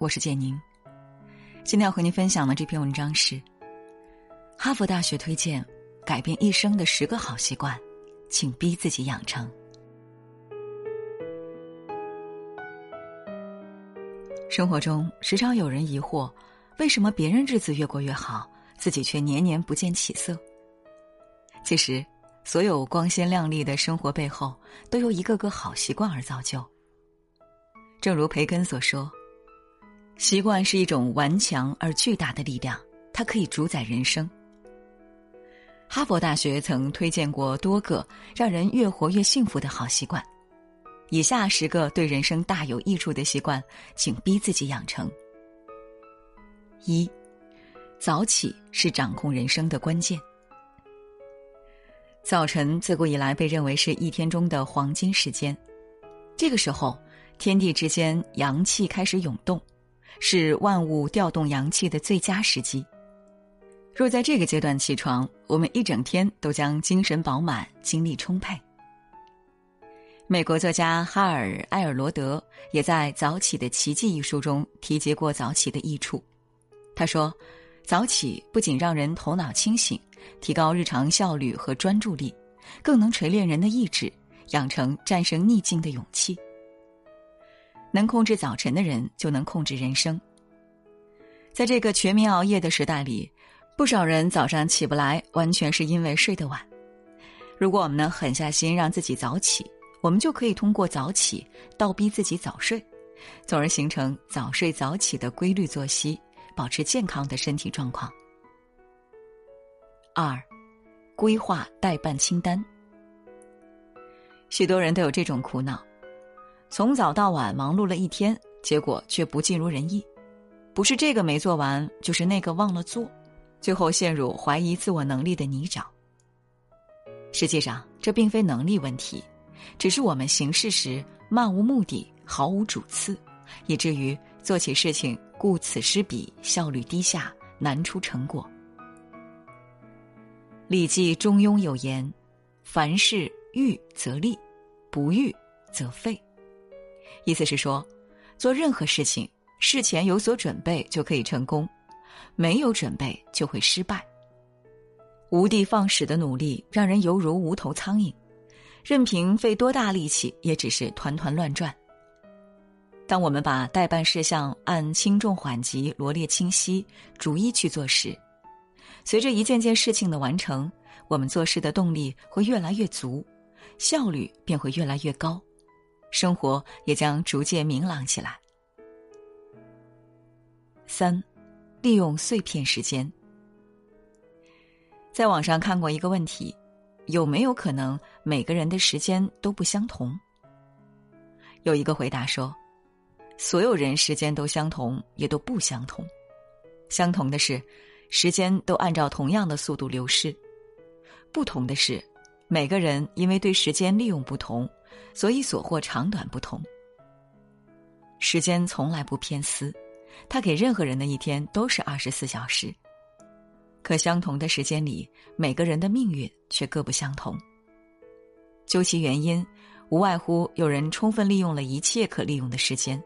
我是建宁。今天要和您分享的这篇文章是：哈佛大学推荐改变一生的十个好习惯，请逼自己养成。生活中时常有人疑惑，为什么别人日子越过越好，自己却年年不见起色？其实，所有光鲜亮丽的生活背后，都由一个个好习惯而造就。正如培根所说：“习惯是一种顽强而巨大的力量，它可以主宰人生。”哈佛大学曾推荐过多个让人越活越幸福的好习惯，以下十个对人生大有益处的习惯，请逼自己养成。一，早起是掌控人生的关键。早晨自古以来被认为是一天中的黄金时间，这个时候。天地之间，阳气开始涌动，是万物调动阳气的最佳时机。若在这个阶段起床，我们一整天都将精神饱满、精力充沛。美国作家哈尔·埃尔罗德也在《早起的奇迹》一书中提及过早起的益处。他说：“早起不仅让人头脑清醒，提高日常效率和专注力，更能锤炼人的意志，养成战胜逆境的勇气。”能控制早晨的人，就能控制人生。在这个全民熬夜的时代里，不少人早上起不来，完全是因为睡得晚。如果我们能狠下心让自己早起，我们就可以通过早起倒逼自己早睡，从而形成早睡早起的规律作息，保持健康的身体状况。二，规划代办清单。许多人都有这种苦恼。从早到晚忙碌了一天，结果却不尽如人意，不是这个没做完，就是那个忘了做，最后陷入怀疑自我能力的泥沼。实际上，这并非能力问题，只是我们行事时漫无目的、毫无主次，以至于做起事情顾此失彼，效率低下，难出成果。《礼记·中庸》有言：“凡事预则立，不预则废。”意思是说，做任何事情事前有所准备就可以成功，没有准备就会失败。无的放矢的努力让人犹如无头苍蝇，任凭费多大力气也只是团团乱转。当我们把代办事项按轻重缓急罗列清晰，逐一去做时，随着一件件事情的完成，我们做事的动力会越来越足，效率便会越来越高。生活也将逐渐明朗起来。三，利用碎片时间。在网上看过一个问题：有没有可能每个人的时间都不相同？有一个回答说：所有人时间都相同，也都不相同。相同的是，时间都按照同样的速度流逝；不同的是，每个人因为对时间利用不同。所以所获长短不同。时间从来不偏私，它给任何人的一天都是二十四小时。可相同的时间里，每个人的命运却各不相同。究其原因，无外乎有人充分利用了一切可利用的时间。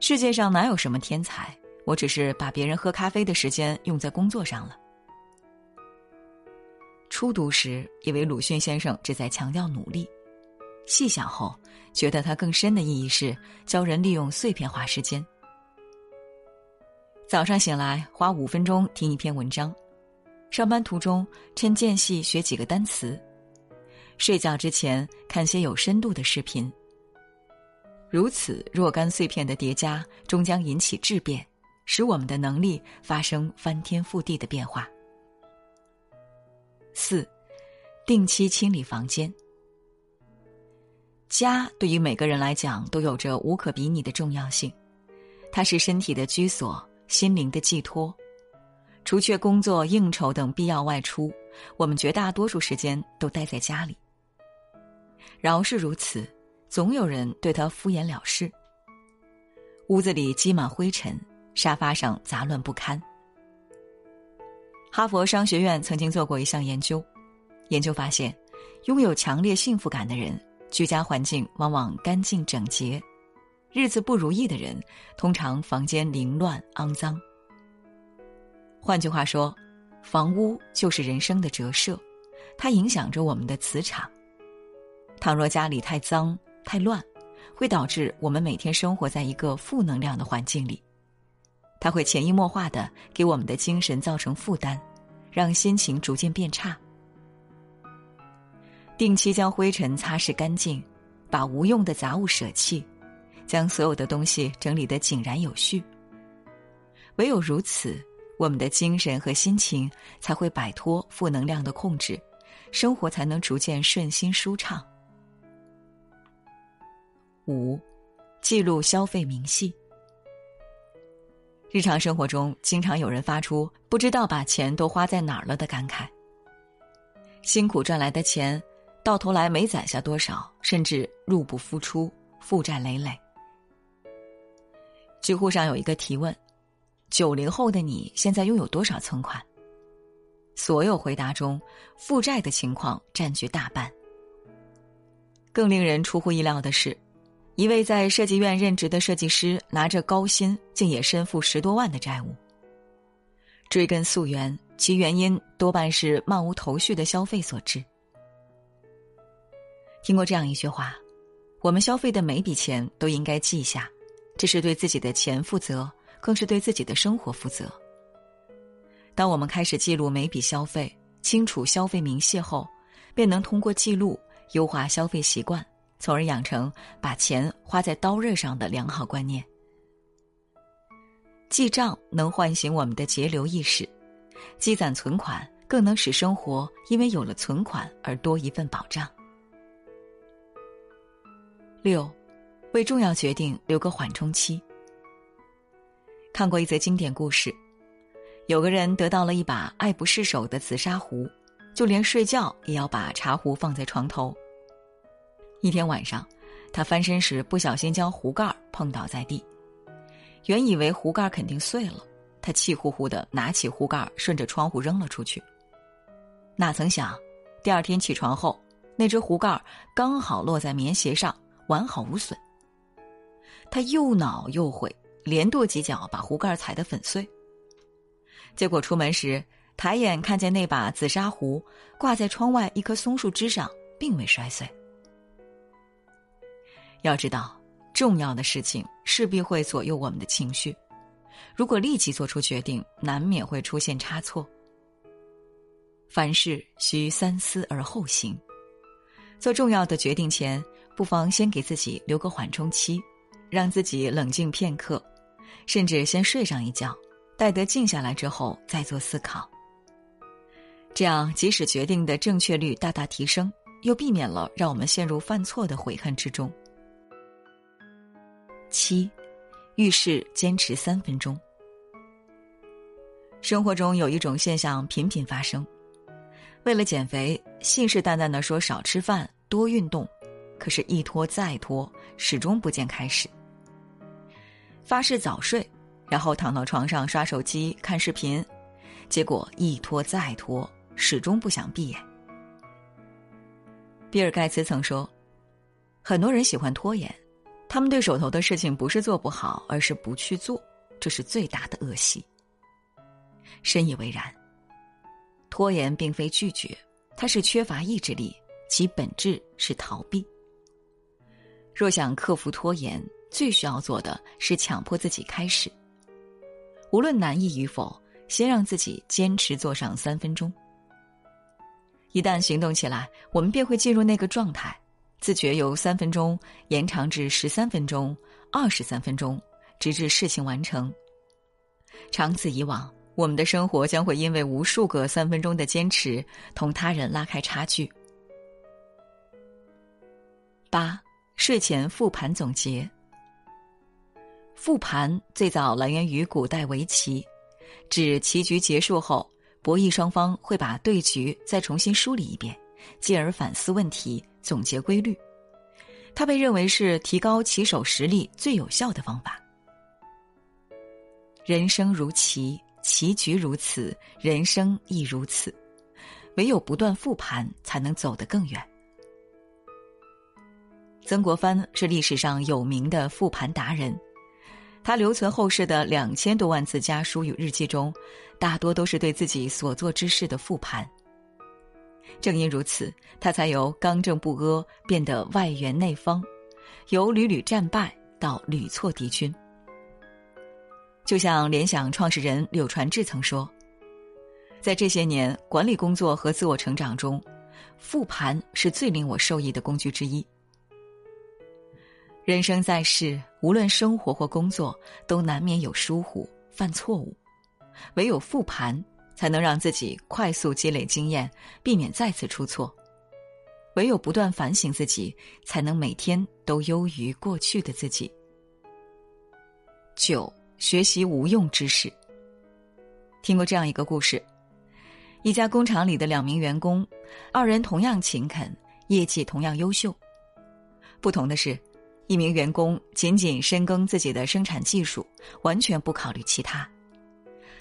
世界上哪有什么天才？我只是把别人喝咖啡的时间用在工作上了。初读时，以为鲁迅先生只在强调努力。细想后，觉得它更深的意义是教人利用碎片化时间。早上醒来花五分钟听一篇文章，上班途中趁间隙学几个单词，睡觉之前看些有深度的视频。如此若干碎片的叠加，终将引起质变，使我们的能力发生翻天覆地的变化。四，定期清理房间。家对于每个人来讲都有着无可比拟的重要性，它是身体的居所，心灵的寄托。除却工作、应酬等必要外出，我们绝大多数时间都待在家里。饶是如此，总有人对他敷衍了事。屋子里积满灰尘，沙发上杂乱不堪。哈佛商学院曾经做过一项研究，研究发现，拥有强烈幸福感的人。居家环境往往干净整洁，日子不如意的人，通常房间凌乱肮脏。换句话说，房屋就是人生的折射，它影响着我们的磁场。倘若家里太脏太乱，会导致我们每天生活在一个负能量的环境里，它会潜移默化的给我们的精神造成负担，让心情逐渐变差。定期将灰尘擦拭干净，把无用的杂物舍弃，将所有的东西整理得井然有序。唯有如此。我们的精神和心情才会摆脱负能量的控制，生活才能逐渐顺心舒畅。五，记录消费明细。日常生活中，经常有人发出不知道把钱都花在哪儿了的感慨。辛苦赚来的钱，到头来没攒下多少，甚至入不敷出，负债累累。知乎上有一个提问。九零后的你现在拥有多少存款？所有回答中，负债的情况占据大半。更令人出乎意料的是，一位在设计院任职的设计师拿着高薪，竟也身负十多万的债务。追根溯源，其原因多半是漫无头绪的消费所致。听过这样一句话：我们消费的每笔钱都应该记下，这是对自己的钱负责。更是对自己的生活负责。当我们开始记录每笔消费，清楚消费明细后，便能通过记录优化消费习惯，从而养成把钱花在刀刃上的良好观念。记账能唤醒我们的节流意识，积攒存款更能使生活因为有了存款而多一份保障。六，为重要决定留个缓冲期。看过一则经典故事，有个人得到了一把爱不释手的紫砂壶，就连睡觉也要把茶壶放在床头。一天晚上，他翻身时不小心将壶盖碰倒在地，原以为壶盖肯定碎了，他气呼呼的拿起壶盖顺着窗户扔了出去。哪曾想，第二天起床后，那只壶盖刚好落在棉鞋上，完好无损。他又恼又悔。连跺几脚，把壶盖踩得粉碎。结果出门时，抬眼看见那把紫砂壶挂在窗外一棵松树枝上，并未摔碎。要知道，重要的事情势必会左右我们的情绪，如果立即做出决定，难免会出现差错。凡事需三思而后行，做重要的决定前，不妨先给自己留个缓冲期，让自己冷静片刻。甚至先睡上一觉，待得静下来之后再做思考。这样，即使决定的正确率大大提升，又避免了让我们陷入犯错的悔恨之中。七，遇事坚持三分钟。生活中有一种现象频频发生：为了减肥，信誓旦旦的说少吃饭、多运动，可是，一拖再拖，始终不见开始。发誓早睡，然后躺到床上刷手机看视频，结果一拖再拖，始终不想闭眼。比尔盖茨曾说：“很多人喜欢拖延，他们对手头的事情不是做不好，而是不去做，这是最大的恶习。”深以为然。拖延并非拒绝，它是缺乏意志力，其本质是逃避。若想克服拖延，最需要做的是强迫自己开始，无论难易与否，先让自己坚持做上三分钟。一旦行动起来，我们便会进入那个状态，自觉由三分钟延长至十三分钟、二十三分钟，直至事情完成。长此以往，我们的生活将会因为无数个三分钟的坚持，同他人拉开差距。八，睡前复盘总结。复盘最早来源于古代围棋，指棋局结束后，博弈双方会把对局再重新梳理一遍，进而反思问题，总结规律。它被认为是提高棋手实力最有效的方法。人生如棋，棋局如此，人生亦如此。唯有不断复盘，才能走得更远。曾国藩是历史上有名的复盘达人，他留存后世的两千多万字家书与日记中，大多都是对自己所做之事的复盘。正因如此，他才由刚正不阿变得外圆内方，由屡屡战败到屡挫敌军。就像联想创始人柳传志曾说：“在这些年管理工作和自我成长中，复盘是最令我受益的工具之一。”人生在世，无论生活或工作，都难免有疏忽、犯错误，唯有复盘。才能让自己快速积累经验，避免再次出错。唯有不断反省自己，才能每天都优于过去的自己。九，学习无用知识。听过这样一个故事：一家工厂里的两名员工，二人同样勤恳，业绩同样优秀。不同的是，一名员工仅仅深耕自己的生产技术，完全不考虑其他。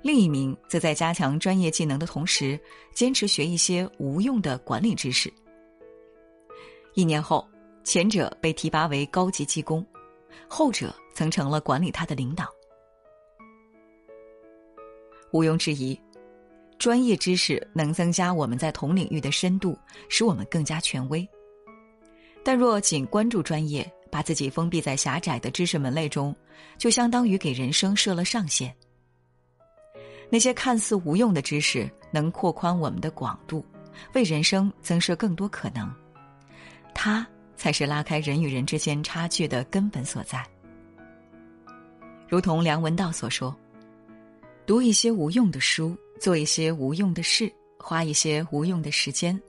另一名则在加强专业技能的同时，坚持学一些无用的管理知识。一年后，前者被提拔为高级技工，后者曾成了管理他的领导。毋庸置疑，专业知识能增加我们在同领域的深度，使我们更加权威。但若仅关注专业，把自己封闭在狭窄的知识门类中，就相当于给人生设了上限。那些看似无用的知识，能扩宽我们的广度，为人生增设更多可能。它才是拉开人与人之间差距的根本所在。如同梁文道所说：“读一些无用的书，做一些无用的事，花一些无用的时间，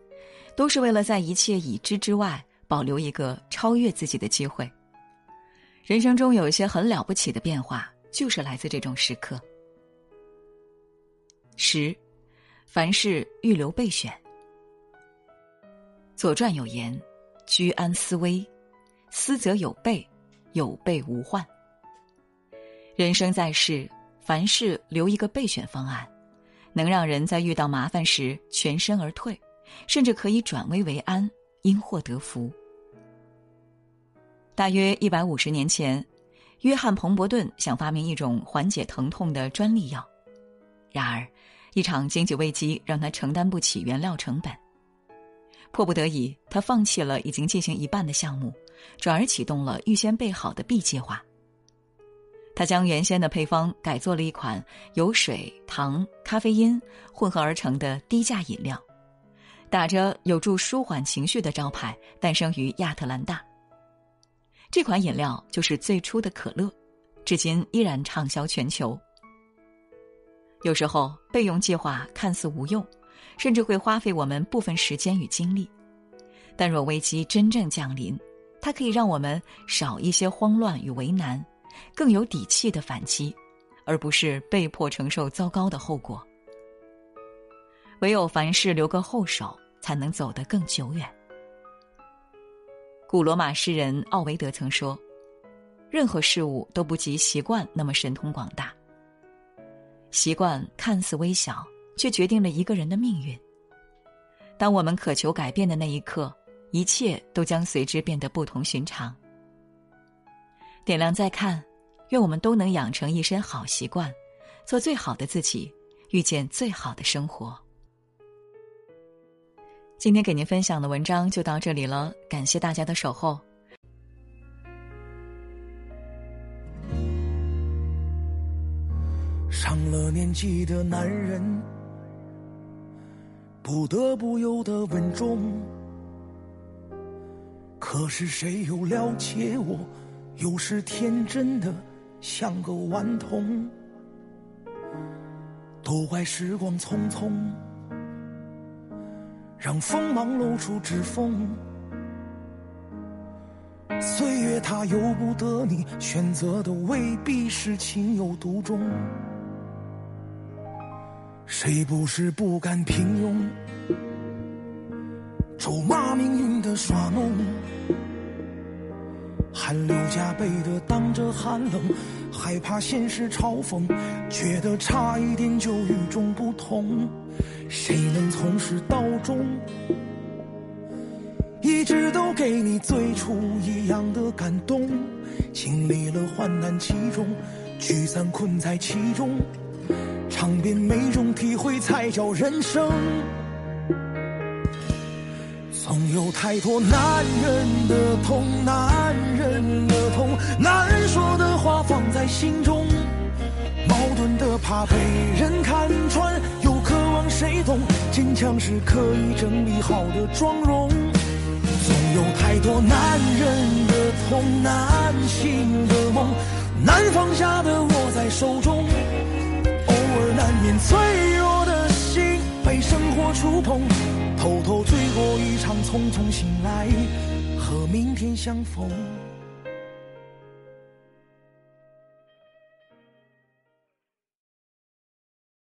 都是为了在一切已知之外，保留一个超越自己的机会。人生中有一些很了不起的变化，就是来自这种时刻。”十，凡事预留备选。《左传》有言：“居安思危，思则有备，有备无患。”人生在世，凡事留一个备选方案，能让人在遇到麻烦时全身而退，甚至可以转危为安，因祸得福。大约一百五十年前，约翰·彭伯顿想发明一种缓解疼痛的专利药，然而。一场经济危机让他承担不起原料成本，迫不得已，他放弃了已经进行一半的项目，转而启动了预先备好的 B 计划。他将原先的配方改做了一款由水、糖、咖啡因混合而成的低价饮料，打着有助舒缓情绪的招牌，诞生于亚特兰大。这款饮料就是最初的可乐，至今依然畅销全球。有时候备用计划看似无用，甚至会花费我们部分时间与精力，但若危机真正降临，它可以让我们少一些慌乱与为难，更有底气的反击，而不是被迫承受糟糕的后果。唯有凡事留个后手，才能走得更久远。古罗马诗人奥维德曾说：“任何事物都不及习惯那么神通广大。”习惯看似微小，却决定了一个人的命运。当我们渴求改变的那一刻，一切都将随之变得不同寻常。点亮再看，愿我们都能养成一身好习惯，做最好的自己，遇见最好的生活。今天给您分享的文章就到这里了，感谢大家的守候。上了年纪的男人，不得不有的稳重。可是谁又了解我？有时天真的像个顽童。都怪时光匆匆，让锋芒露出指缝。岁月它由不得你选择的，未必是情有独钟。谁不是不甘平庸，咒骂命运的耍弄，汗流浃背的挡着寒冷，害怕现实嘲讽，觉得差一点就与众不同。谁能从始到终，一直都给你最初一样的感动。经历了患难其中，聚散困在其中，尝遍每种体会才叫人生。总有太多男人的痛，男人的痛，难说的话放在心中，矛盾的怕被人看穿，强是可以整理好的妆容。总有太多男人的痛，难醒的梦，难放下的握在手中，偶尔难免脆弱的心被生活触碰。偷偷醉过一场，匆匆醒来，和明天相逢。